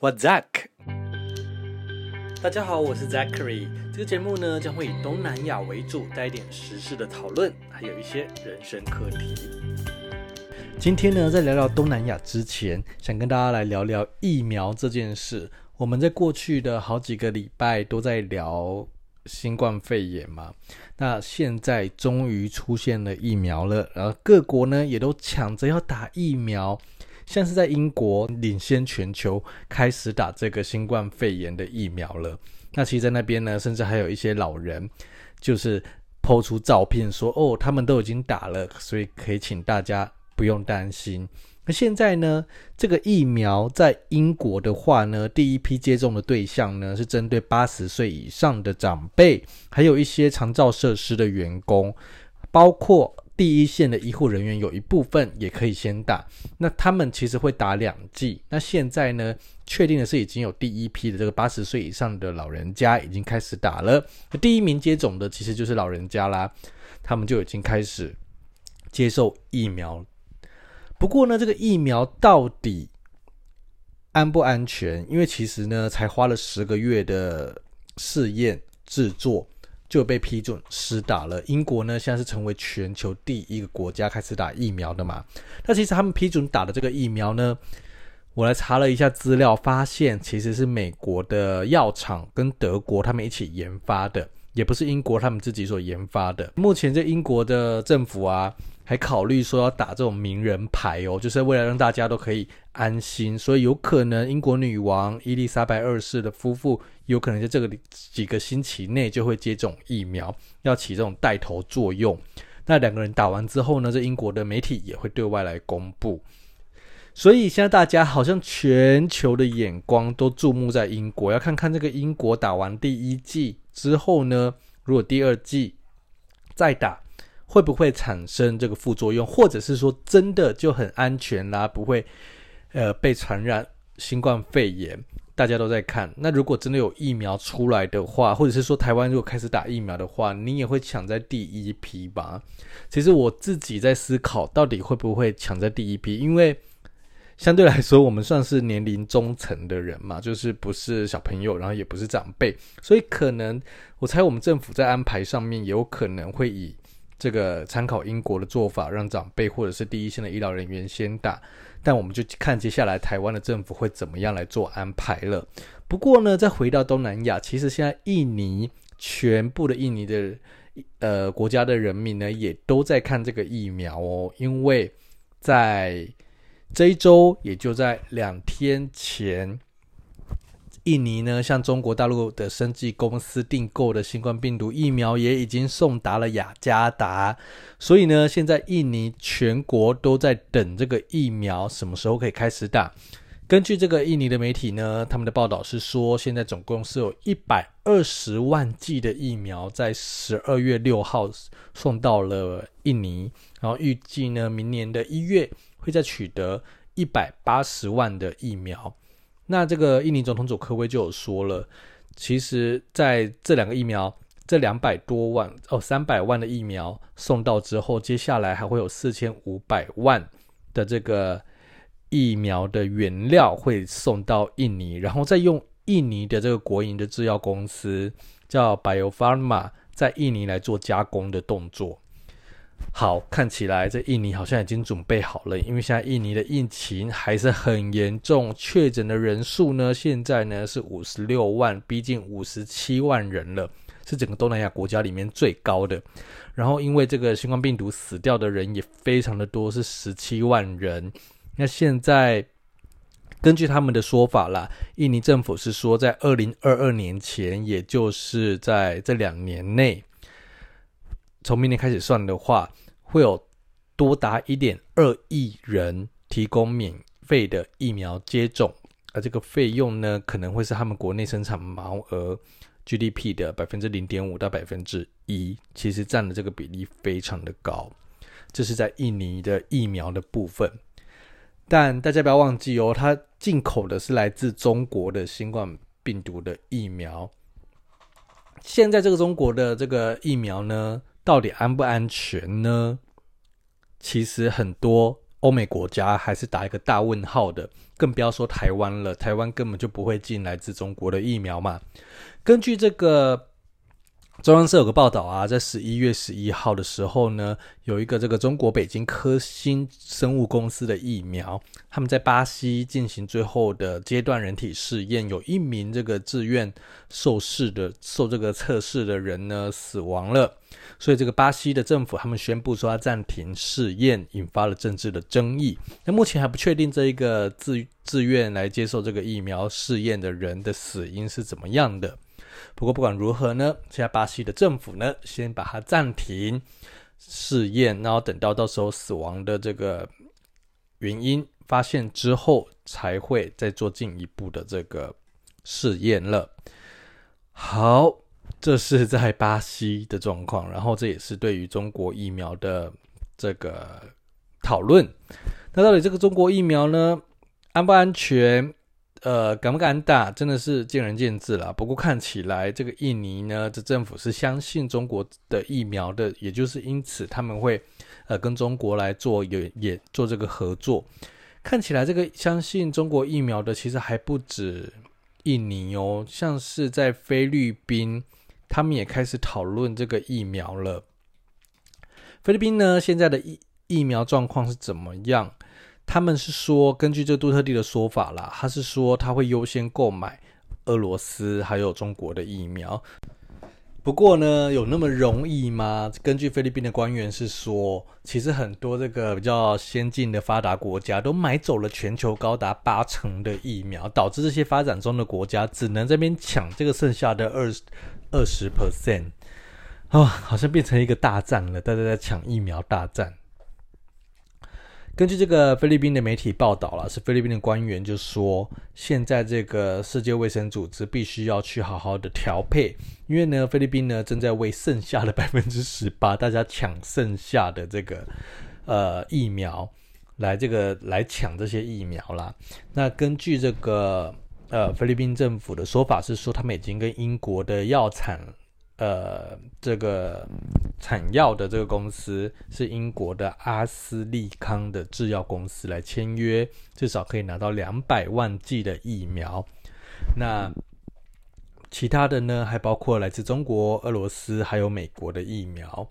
我 Zack，大家好，我是 Zachary。这个节目呢将会以东南亚为主，带一点时事的讨论，还有一些人生课题。今天呢，在聊聊东南亚之前，想跟大家来聊聊疫苗这件事。我们在过去的好几个礼拜都在聊新冠肺炎嘛，那现在终于出现了疫苗了，然后各国呢也都抢着要打疫苗。像是在英国领先全球开始打这个新冠肺炎的疫苗了。那其实，在那边呢，甚至还有一些老人，就是抛出照片说：“哦，他们都已经打了，所以可以请大家不用担心。”那现在呢，这个疫苗在英国的话呢，第一批接种的对象呢，是针对八十岁以上的长辈，还有一些长照设施的员工，包括。第一线的医护人员有一部分也可以先打，那他们其实会打两剂。那现在呢，确定的是已经有第一批的这个八十岁以上的老人家已经开始打了。第一名接种的其实就是老人家啦，他们就已经开始接受疫苗。不过呢，这个疫苗到底安不安全？因为其实呢，才花了十个月的试验制作。就被批准施打了。英国呢，现在是成为全球第一个国家开始打疫苗的嘛。那其实他们批准打的这个疫苗呢，我来查了一下资料，发现其实是美国的药厂跟德国他们一起研发的，也不是英国他们自己所研发的。目前这英国的政府啊，还考虑说要打这种名人牌哦，就是为了让大家都可以安心。所以有可能英国女王伊丽莎白二世的夫妇。有可能在这个几个星期内就会接种疫苗，要起这种带头作用。那两个人打完之后呢，这英国的媒体也会对外来公布。所以现在大家好像全球的眼光都注目在英国，要看看这个英国打完第一剂之后呢，如果第二剂再打，会不会产生这个副作用，或者是说真的就很安全啦，不会呃被传染新冠肺炎。大家都在看，那如果真的有疫苗出来的话，或者是说台湾如果开始打疫苗的话，你也会抢在第一批吧？其实我自己在思考，到底会不会抢在第一批？因为相对来说，我们算是年龄中层的人嘛，就是不是小朋友，然后也不是长辈，所以可能我猜我们政府在安排上面，也有可能会以这个参考英国的做法，让长辈或者是第一线的医疗人员先打。但我们就看接下来台湾的政府会怎么样来做安排了。不过呢，再回到东南亚，其实现在印尼全部的印尼的呃国家的人民呢，也都在看这个疫苗哦，因为在这一周，也就在两天前。印尼呢，向中国大陆的生技公司订购的新冠病毒疫苗也已经送达了雅加达，所以呢，现在印尼全国都在等这个疫苗什么时候可以开始打。根据这个印尼的媒体呢，他们的报道是说，现在总共是有一百二十万剂的疫苗在十二月六号送到了印尼，然后预计呢，明年的一月会再取得一百八十万的疫苗。那这个印尼总统佐科威就有说了，其实在这两个疫苗，这两百多万哦，三百万的疫苗送到之后，接下来还会有四千五百万的这个疫苗的原料会送到印尼，然后再用印尼的这个国营的制药公司叫 Bio Farma 在印尼来做加工的动作。好，看起来这印尼好像已经准备好了，因为现在印尼的疫情还是很严重，确诊的人数呢，现在呢是五十六万，逼近五十七万人了，是整个东南亚国家里面最高的。然后因为这个新冠病毒死掉的人也非常的多，是十七万人。那现在根据他们的说法啦，印尼政府是说在二零二二年前，也就是在这两年内。从明年开始算的话，会有多达一点二亿人提供免费的疫苗接种，而这个费用呢，可能会是他们国内生产毛额 GDP 的百分之零点五到百分之一，其实占的这个比例非常的高。这是在印尼的疫苗的部分，但大家不要忘记哦，它进口的是来自中国的新冠病毒的疫苗。现在这个中国的这个疫苗呢，到底安不安全呢？其实很多欧美国家还是打一个大问号的，更不要说台湾了。台湾根本就不会进来自中国的疫苗嘛。根据这个。中央社有个报道啊，在十一月十一号的时候呢，有一个这个中国北京科兴生物公司的疫苗，他们在巴西进行最后的阶段人体试验，有一名这个自愿受试的受这个测试的人呢死亡了，所以这个巴西的政府他们宣布说要暂停试验，引发了政治的争议。那目前还不确定这一个自自愿来接受这个疫苗试验的人的死因是怎么样的。不过不管如何呢，现在巴西的政府呢，先把它暂停试验，然后等到到时候死亡的这个原因发现之后，才会再做进一步的这个试验了。好，这是在巴西的状况，然后这也是对于中国疫苗的这个讨论。那到底这个中国疫苗呢，安不安全？呃，敢不敢打，真的是见仁见智了。不过看起来，这个印尼呢，这政府是相信中国的疫苗的，也就是因此他们会呃跟中国来做也也做这个合作。看起来这个相信中国疫苗的，其实还不止印尼哦，像是在菲律宾，他们也开始讨论这个疫苗了。菲律宾呢，现在的疫疫苗状况是怎么样？他们是说，根据这杜特地的说法啦，他是说他会优先购买俄罗斯还有中国的疫苗。不过呢，有那么容易吗？根据菲律宾的官员是说，其实很多这个比较先进的发达国家都买走了全球高达八成的疫苗，导致这些发展中的国家只能这边抢这个剩下的二二十 percent 啊，好像变成一个大战了，大家在抢疫苗大战。根据这个菲律宾的媒体报道了，是菲律宾的官员就说，现在这个世界卫生组织必须要去好好的调配，因为呢，菲律宾呢正在为剩下的百分之十八，大家抢剩下的这个呃疫苗，来这个来抢这些疫苗啦。那根据这个呃菲律宾政府的说法是说，他们已经跟英国的药厂。呃，这个产药的这个公司是英国的阿斯利康的制药公司来签约，至少可以拿到两百万剂的疫苗。那其他的呢，还包括来自中国、俄罗斯还有美国的疫苗，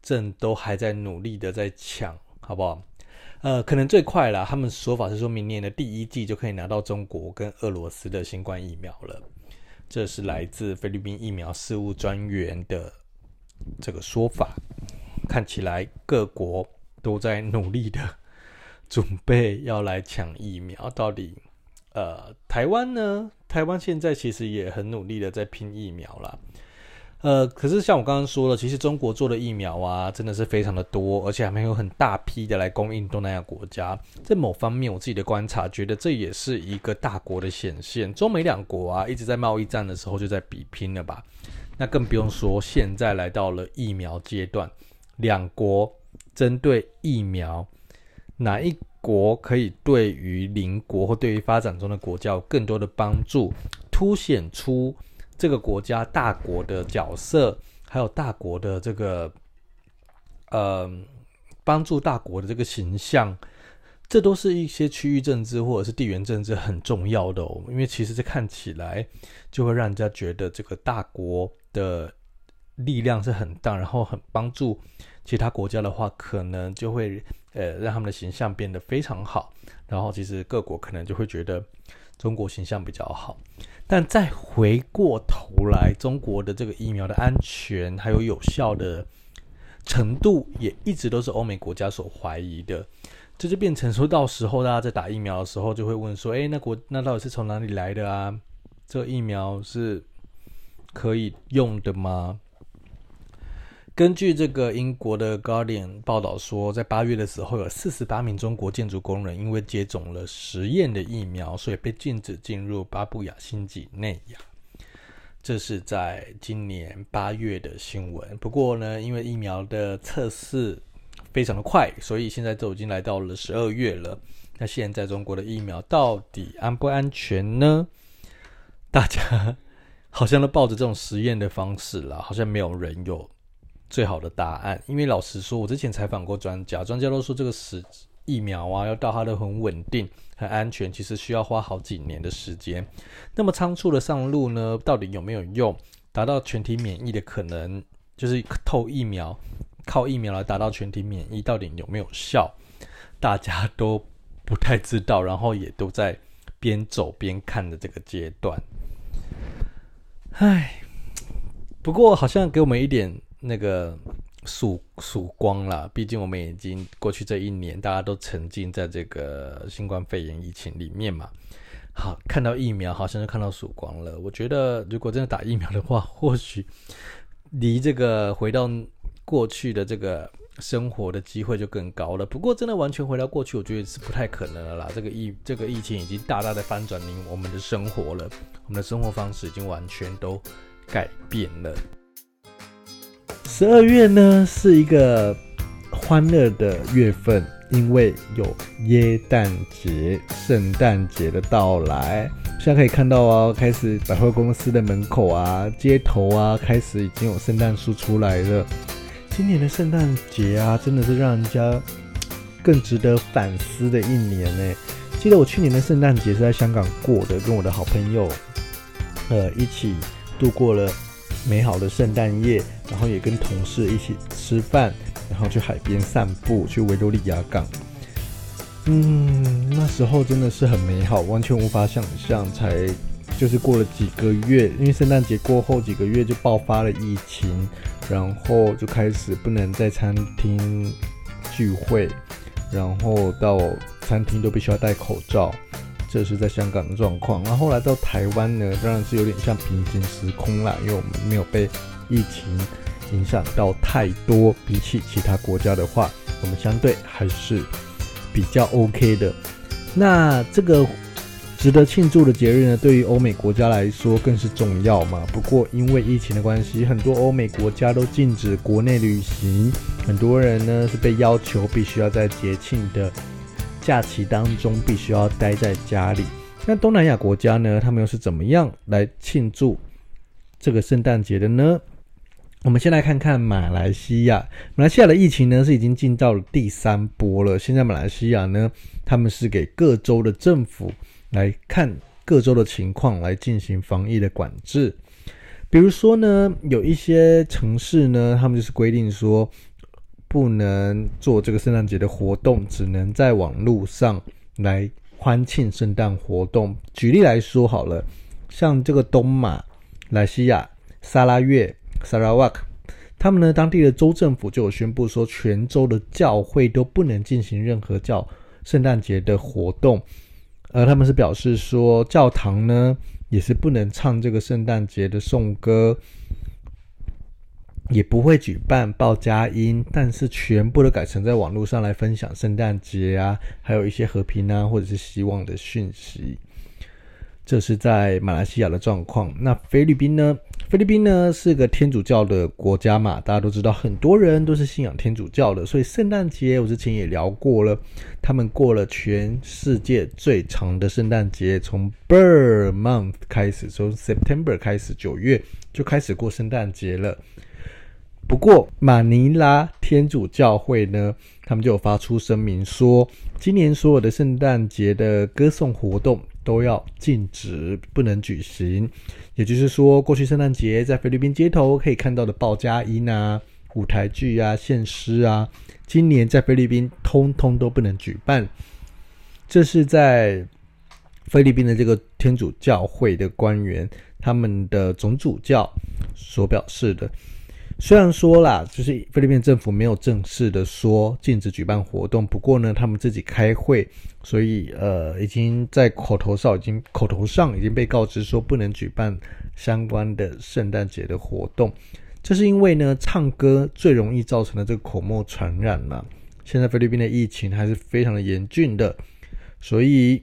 正都还在努力的在抢，好不好？呃，可能最快啦，他们说法是说明年的第一季就可以拿到中国跟俄罗斯的新冠疫苗了。这是来自菲律宾疫苗事务专员的这个说法，看起来各国都在努力的准备要来抢疫苗。到底，呃，台湾呢？台湾现在其实也很努力的在拼疫苗啦。呃，可是像我刚刚说了，其实中国做的疫苗啊，真的是非常的多，而且还没有很大批的来供应东南亚国家。在某方面，我自己的观察，觉得这也是一个大国的显现。中美两国啊，一直在贸易战的时候就在比拼了吧？那更不用说现在来到了疫苗阶段，两国针对疫苗，哪一国可以对于邻国或对于发展中的国家有更多的帮助，凸显出。这个国家大国的角色，还有大国的这个，呃，帮助大国的这个形象，这都是一些区域政治或者是地缘政治很重要的哦。因为其实这看起来就会让人家觉得这个大国的力量是很大，然后很帮助其他国家的话，可能就会呃让他们的形象变得非常好。然后其实各国可能就会觉得中国形象比较好。但再回过头来，中国的这个疫苗的安全还有有效的程度，也一直都是欧美国家所怀疑的。这就变成说到时候大家在打疫苗的时候，就会问说：“诶，那国那到底是从哪里来的啊？这个疫苗是可以用的吗？”根据这个英国的《Guardian》报道说，在八月的时候，有四十八名中国建筑工人因为接种了实验的疫苗，所以被禁止进入巴布亚新几内亚。这是在今年八月的新闻。不过呢，因为疫苗的测试非常的快，所以现在都已经来到了十二月了。那现在中国的疫苗到底安不安全呢？大家 好像都抱着这种实验的方式啦，好像没有人有。最好的答案，因为老实说，我之前采访过专家，专家都说这个实疫苗啊，要到它的很稳定、很安全，其实需要花好几年的时间。那么仓促的上路呢，到底有没有用？达到全体免疫的可能，就是透疫苗，靠疫苗来达到全体免疫，到底有没有效？大家都不太知道，然后也都在边走边看的这个阶段。唉，不过好像给我们一点那个。曙曙光了，毕竟我们已经过去这一年，大家都沉浸在这个新冠肺炎疫情里面嘛。好，看到疫苗，好像就看到曙光了。我觉得，如果真的打疫苗的话，或许离这个回到过去的这个生活的机会就更高了。不过，真的完全回到过去，我觉得是不太可能的啦。这个疫这个疫情已经大大的翻转我们的生活了，我们的生活方式已经完全都改变了。十二月呢是一个欢乐的月份，因为有耶诞节、圣诞节的到来。现在可以看到啊，开始百货公司的门口啊、街头啊，开始已经有圣诞树出来了。今年的圣诞节啊，真的是让人家更值得反思的一年呢。记得我去年的圣诞节是在香港过的，跟我的好朋友呃一起度过了。美好的圣诞夜，然后也跟同事一起吃饭，然后去海边散步，去维多利亚港。嗯，那时候真的是很美好，完全无法想象。才就是过了几个月，因为圣诞节过后几个月就爆发了疫情，然后就开始不能在餐厅聚会，然后到餐厅都必须要戴口罩。这是在香港的状况，然后后来到台湾呢，当然是有点像平行时空啦，因为我们没有被疫情影响到太多，比起其他国家的话，我们相对还是比较 OK 的。那这个值得庆祝的节日呢，对于欧美国家来说更是重要嘛。不过因为疫情的关系，很多欧美国家都禁止国内旅行，很多人呢是被要求必须要在节庆的。假期当中必须要待在家里。那东南亚国家呢？他们又是怎么样来庆祝这个圣诞节的呢？我们先来看看马来西亚。马来西亚的疫情呢是已经进到了第三波了。现在马来西亚呢，他们是给各州的政府来看各州的情况来进行防疫的管制。比如说呢，有一些城市呢，他们就是规定说。不能做这个圣诞节的活动，只能在网络上来欢庆圣诞活动。举例来说好了，像这个东马来西亚、沙拉越、沙拉瓦克，他们呢当地的州政府就有宣布说，全州的教会都不能进行任何叫圣诞节的活动。而他们是表示说，教堂呢也是不能唱这个圣诞节的颂歌。也不会举办报佳音，但是全部都改成在网络上来分享圣诞节啊，还有一些和平啊，或者是希望的讯息。这是在马来西亚的状况。那菲律宾呢？菲律宾呢是个天主教的国家嘛，大家都知道，很多人都是信仰天主教的，所以圣诞节我之前也聊过了，他们过了全世界最长的圣诞节，从 Ber Month 开始，从 September 开始，九月就开始过圣诞节了。不过，马尼拉天主教会呢，他们就有发出声明说，今年所有的圣诞节的歌颂活动都要禁止，不能举行。也就是说，过去圣诞节在菲律宾街头可以看到的报佳音啊、舞台剧啊、献诗啊，今年在菲律宾通通都不能举办。这是在菲律宾的这个天主教会的官员，他们的总主教所表示的。虽然说啦，就是菲律宾政府没有正式的说禁止举办活动，不过呢，他们自己开会，所以呃，已经在口头上已经口头上已经被告知说不能举办相关的圣诞节的活动。这是因为呢，唱歌最容易造成的这个口沫传染嘛。现在菲律宾的疫情还是非常的严峻的，所以。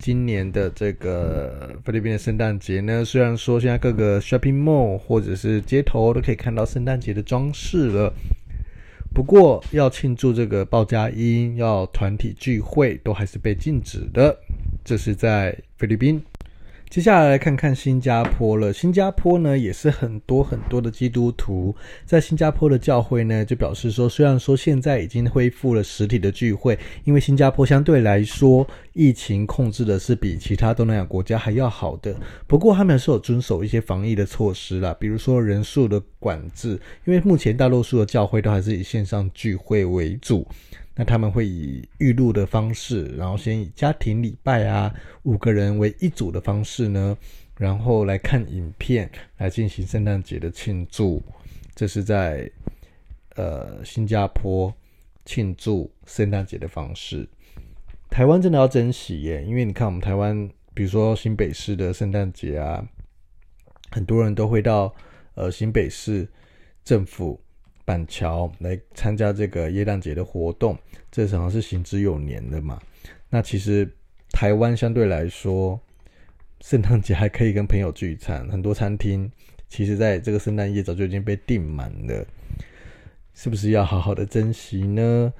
今年的这个菲律宾的圣诞节呢，虽然说现在各个 shopping mall 或者是街头都可以看到圣诞节的装饰了，不过要庆祝这个报佳音、要团体聚会都还是被禁止的。这是在菲律宾。接下来来看看新加坡了。新加坡呢，也是很多很多的基督徒在新加坡的教会呢，就表示说，虽然说现在已经恢复了实体的聚会，因为新加坡相对来说疫情控制的是比其他东南亚国家还要好的。不过他们是有遵守一些防疫的措施啦，比如说人数的管制，因为目前大多数的教会都还是以线上聚会为主。那他们会以预录的方式，然后先以家庭礼拜啊，五个人为一组的方式呢，然后来看影片来进行圣诞节的庆祝。这是在呃新加坡庆祝圣诞节的方式。台湾真的要珍惜耶，因为你看我们台湾，比如说新北市的圣诞节啊，很多人都会到呃新北市政府。板桥来参加这个耶诞节的活动，这好像是行之有年的嘛。那其实台湾相对来说，圣诞节还可以跟朋友聚餐，很多餐厅其实在这个圣诞夜早就已经被订满了，是不是要好好的珍惜呢？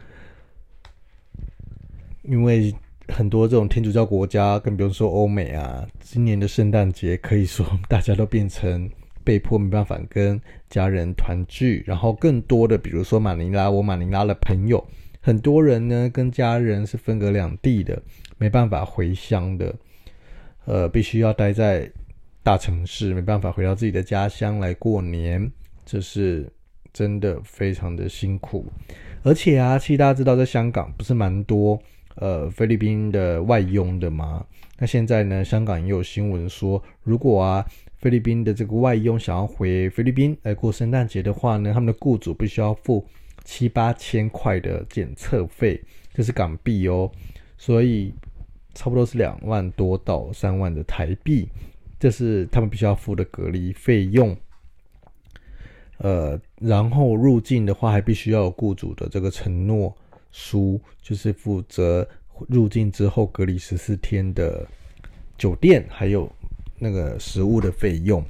因为很多这种天主教国家，更不用说欧美啊，今年的圣诞节可以说大家都变成。被迫没办法跟家人团聚，然后更多的，比如说马尼拉，我马尼拉的朋友，很多人呢跟家人是分隔两地的，没办法回乡的，呃，必须要待在大城市，没办法回到自己的家乡来过年，这是真的非常的辛苦。而且啊，其实大家知道，在香港不是蛮多呃菲律宾的外佣的吗？那现在呢，香港也有新闻说，如果啊。菲律宾的这个外佣想要回菲律宾来过圣诞节的话呢，他们的雇主必须要付七八千块的检测费，这是港币哦，所以差不多是两万多到三万的台币，这是他们必须要付的隔离费用。呃，然后入境的话还必须要有雇主的这个承诺书，就是负责入境之后隔离十四天的酒店还有。那个食物的费用，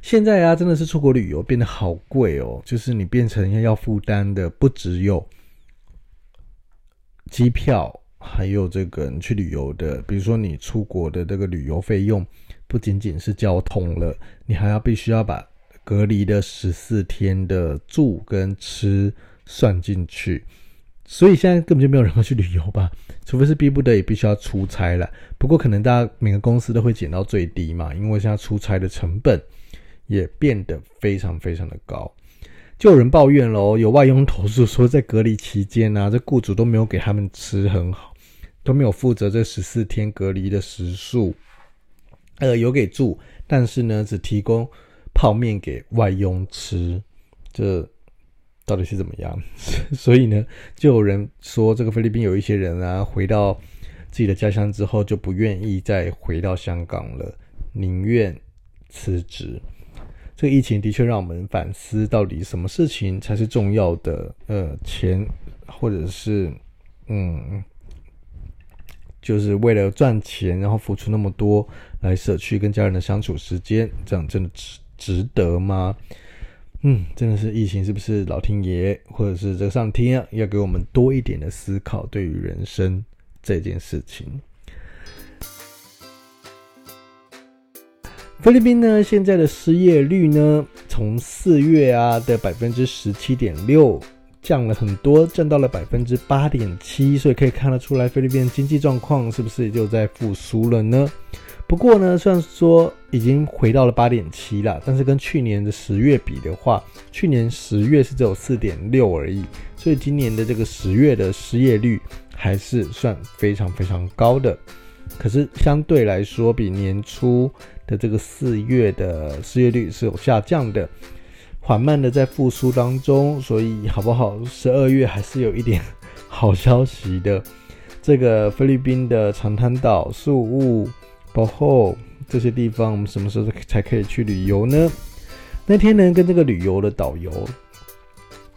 现在啊，真的是出国旅游变得好贵哦。就是你变成要负担的，不只有机票，还有这个你去旅游的，比如说你出国的这个旅游费用，不仅仅是交通了，你还要必须要把隔离的十四天的住跟吃算进去。所以现在根本就没有人会去旅游吧，除非是逼不得已必须要出差了。不过可能大家每个公司都会减到最低嘛，因为现在出差的成本也变得非常非常的高。就有人抱怨咯，有外佣投诉说在隔离期间呢、啊，这雇主都没有给他们吃很好，都没有负责这十四天隔离的食宿，呃，有给住，但是呢，只提供泡面给外佣吃，这。到底是怎么样？所以呢，就有人说，这个菲律宾有一些人啊，回到自己的家乡之后，就不愿意再回到香港了，宁愿辞职。这个疫情的确让我们反思，到底什么事情才是重要的？呃，钱，或者是嗯，就是为了赚钱，然后付出那么多来舍去跟家人的相处时间，这样真的值值得吗？嗯，真的是疫情，是不是老天爷或者是这个上天，要给我们多一点的思考，对于人生这件事情。菲律宾呢，现在的失业率呢，从四月啊的百分之十七点六降了很多，降到了百分之八点七，所以可以看得出来，菲律宾经济状况是不是就在复苏了呢？不过呢，虽然说已经回到了八点七了，但是跟去年的十月比的话，去年十月是只有四点六而已，所以今年的这个十月的失业率还是算非常非常高的。可是相对来说，比年初的这个四月的失业率是有下降的，缓慢的在复苏当中。所以好不好？十二月还是有一点好消息的。这个菲律宾的长滩岛、宿务。包括这些地方，我们什么时候才可以去旅游呢？那天呢，跟这个旅游的导游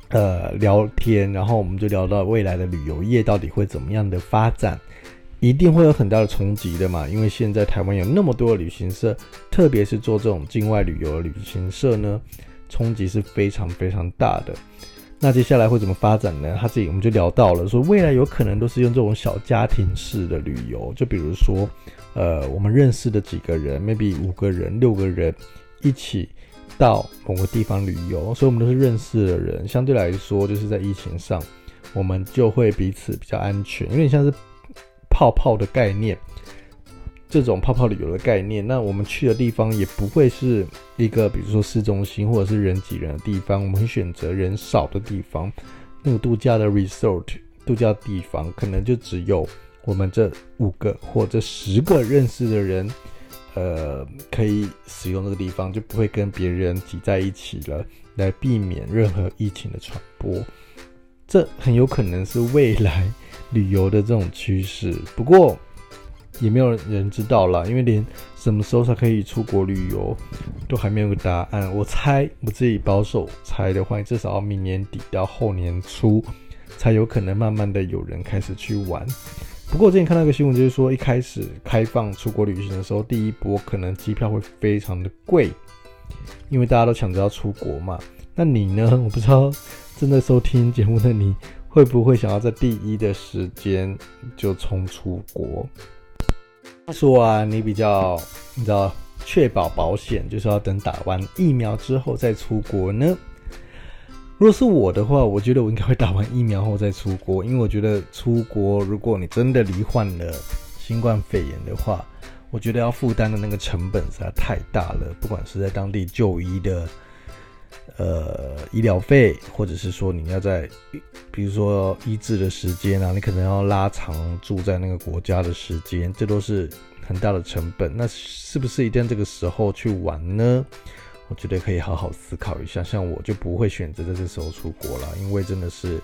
呃聊天，然后我们就聊到未来的旅游业到底会怎么样的发展，一定会有很大的冲击的嘛。因为现在台湾有那么多的旅行社，特别是做这种境外旅游的旅行社呢，冲击是非常非常大的。那接下来会怎么发展呢？他自己我们就聊到了，说未来有可能都是用这种小家庭式的旅游，就比如说，呃，我们认识的几个人，maybe 五个人、六个人一起到某个地方旅游，所以我们都是认识的人，相对来说就是在疫情上，我们就会彼此比较安全，因为像是泡泡的概念。这种泡泡旅游的概念，那我们去的地方也不会是一个，比如说市中心或者是人挤人的地方，我们会选择人少的地方。那个度假的 resort 度假地方，可能就只有我们这五个或者十个认识的人，呃，可以使用这个地方，就不会跟别人挤在一起了，来避免任何疫情的传播。这很有可能是未来旅游的这种趋势。不过，也没有人知道啦，因为连什么时候才可以出国旅游都还没有个答案。我猜，我自己保守猜的话，至少要明年底到后年初才有可能慢慢的有人开始去玩。不过我之前看到一个新闻，就是说一开始开放出国旅行的时候，第一波可能机票会非常的贵，因为大家都抢着要出国嘛。那你呢？我不知道正在收听节目的你会不会想要在第一的时间就冲出国？他说啊，你比较你知道确保保险，就是要等打完疫苗之后再出国呢？如果是我的话，我觉得我应该会打完疫苗后再出国，因为我觉得出国，如果你真的罹患了新冠肺炎的话，我觉得要负担的那个成本实在太大了，不管是在当地就医的。呃，医疗费，或者是说你要在，比如说医治的时间啊，你可能要拉长住在那个国家的时间，这都是很大的成本。那是不是一定这个时候去玩呢？我觉得可以好好思考一下。像我就不会选择在这时候出国了，因为真的是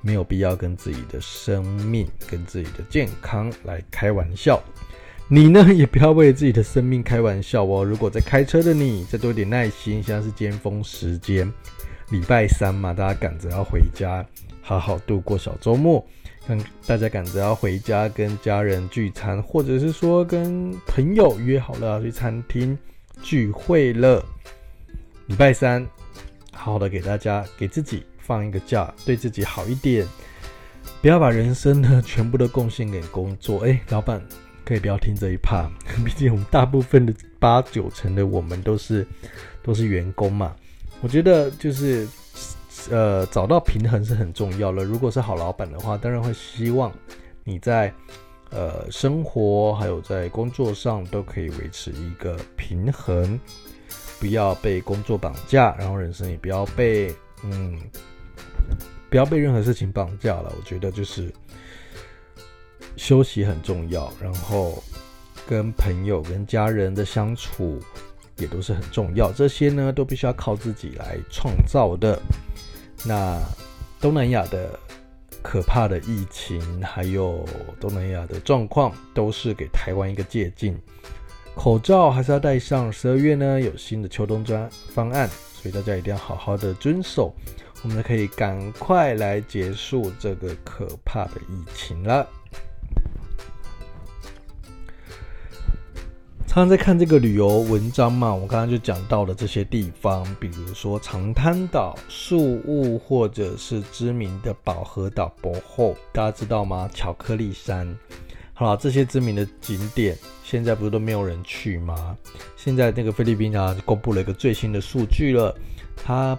没有必要跟自己的生命、跟自己的健康来开玩笑。你呢，也不要为自己的生命开玩笑哦。如果在开车的你，再多一点耐心。现在是尖峰时间，礼拜三嘛，大家赶着要回家，好好度过小周末。看大家赶着要回家跟家人聚餐，或者是说跟朋友约好了要去餐厅聚会了。礼拜三，好好的给大家给自己放一个假，对自己好一点，不要把人生呢全部都贡献给工作。哎，老板。可以不要听这一趴，毕竟我们大部分的八九成的我们都是都是员工嘛。我觉得就是呃找到平衡是很重要的。如果是好老板的话，当然会希望你在呃生活还有在工作上都可以维持一个平衡，不要被工作绑架，然后人生也不要被嗯不要被任何事情绑架了。我觉得就是。休息很重要，然后跟朋友、跟家人的相处也都是很重要。这些呢，都必须要靠自己来创造的。那东南亚的可怕的疫情，还有东南亚的状况，都是给台湾一个借镜。口罩还是要戴上。十二月呢，有新的秋冬专方案，所以大家一定要好好的遵守，我们可以赶快来结束这个可怕的疫情了。常常在看这个旅游文章嘛，我刚刚就讲到了这些地方，比如说长滩岛、树屋，或者是知名的宝和岛博后，大家知道吗？巧克力山，好了，这些知名的景点，现在不是都没有人去吗？现在那个菲律宾啊，公布了一个最新的数据了，它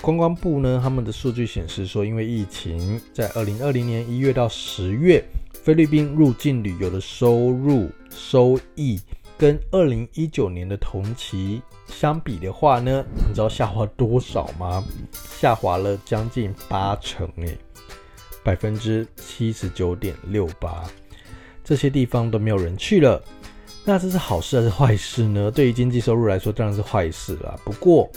观光部呢，他们的数据显示说，因为疫情，在二零二零年一月到十月，菲律宾入境旅游的收入收益。跟二零一九年的同期相比的话呢，你知道下滑多少吗？下滑了将近八成诶，百分之七十九点六八，这些地方都没有人去了。那这是好事还是坏事呢？对于经济收入来说，当然是坏事啦。不过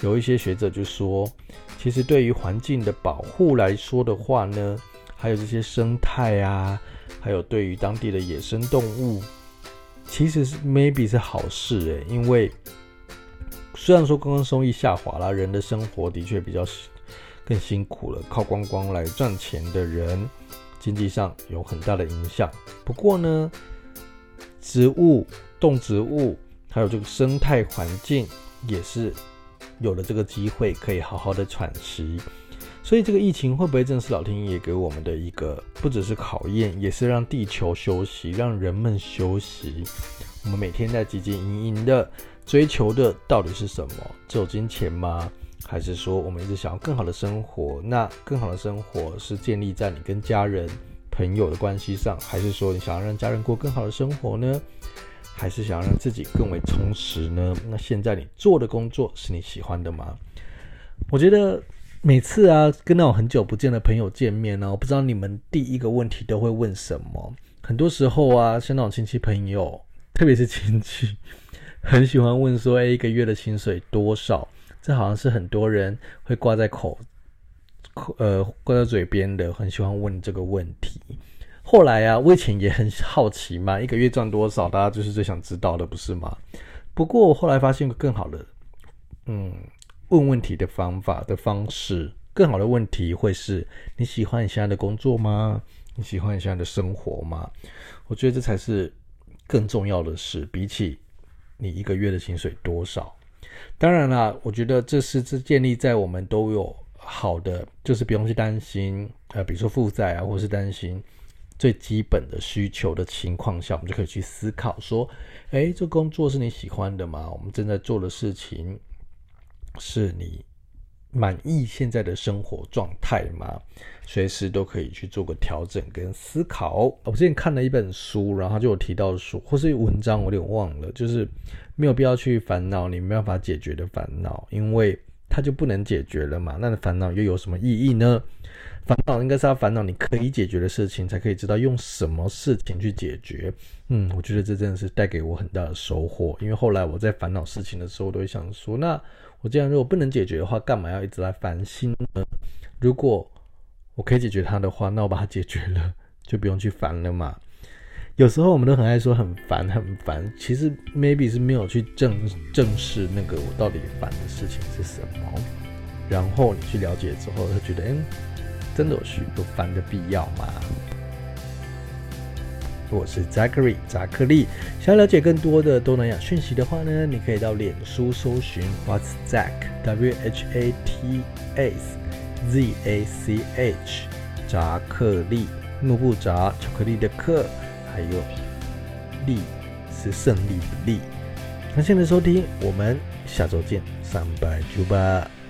有一些学者就说，其实对于环境的保护来说的话呢，还有这些生态啊，还有对于当地的野生动物。其实是 maybe 是好事诶，因为虽然说观光收益下滑了，人的生活的确比较更辛苦了，靠观光来赚钱的人，经济上有很大的影响。不过呢，植物、动植物还有这个生态环境也是有了这个机会，可以好好的喘息。所以这个疫情会不会正是老天爷给我们的一个，不只是考验，也是让地球休息，让人们休息。我们每天在汲汲营营的追求的到底是什么？只有金钱吗？还是说我们一直想要更好的生活？那更好的生活是建立在你跟家人、朋友的关系上，还是说你想要让家人过更好的生活呢？还是想要让自己更为充实呢？那现在你做的工作是你喜欢的吗？我觉得每次啊，跟那种很久不见的朋友见面呢，我不知道你们第一个问题都会问什么。很多时候啊，像那种亲戚朋友，特别是亲戚，很喜欢问说：“哎，一个月的薪水多少？”这好像是很多人会挂在口口呃挂在嘴边的，很喜欢问这个问题。后来啊，我以前也很好奇嘛，一个月赚多少，大家就是最想知道的，不是吗？不过我后来发现个更好的，嗯。问问题的方法的方式，更好的问题会是：你喜欢你现在的工作吗？你喜欢你现在的生活吗？我觉得这才是更重要的事，比起你一个月的薪水多少。当然啦，我觉得这是这建立在我们都有好的，就是不用去担心，呃，比如说负债啊，或是担心最基本的需求的情况下，我们就可以去思考说：诶，这工作是你喜欢的吗？我们正在做的事情。是你满意现在的生活状态吗？随时都可以去做个调整跟思考。我之前看了一本书，然后就有提到说，或是文章，我有点忘了，就是没有必要去烦恼你没办法解决的烦恼，因为它就不能解决了嘛。那烦恼又有什么意义呢？烦恼应该是要烦恼你可以解决的事情，才可以知道用什么事情去解决。嗯，我觉得这真的是带给我很大的收获，因为后来我在烦恼事情的时候，都会想说，那。我这样如果不能解决的话，干嘛要一直来烦心呢？如果我可以解决它的话，那我把它解决了，就不用去烦了嘛。有时候我们都很爱说很烦很烦，其实 maybe 是没有去正正视那个我到底烦的事情是什么。然后你去了解之后，就觉得，哎，真的有需有烦的必要吗？我是 Zachary 扎克利，想要了解更多的东南亚讯息的话呢，你可以到脸书搜寻 What's Zach W H A T S Z A C H 扎克利，怒不扎巧克力的克，还有利是胜利的利。感谢你的收听，我们下周见，三百九拜。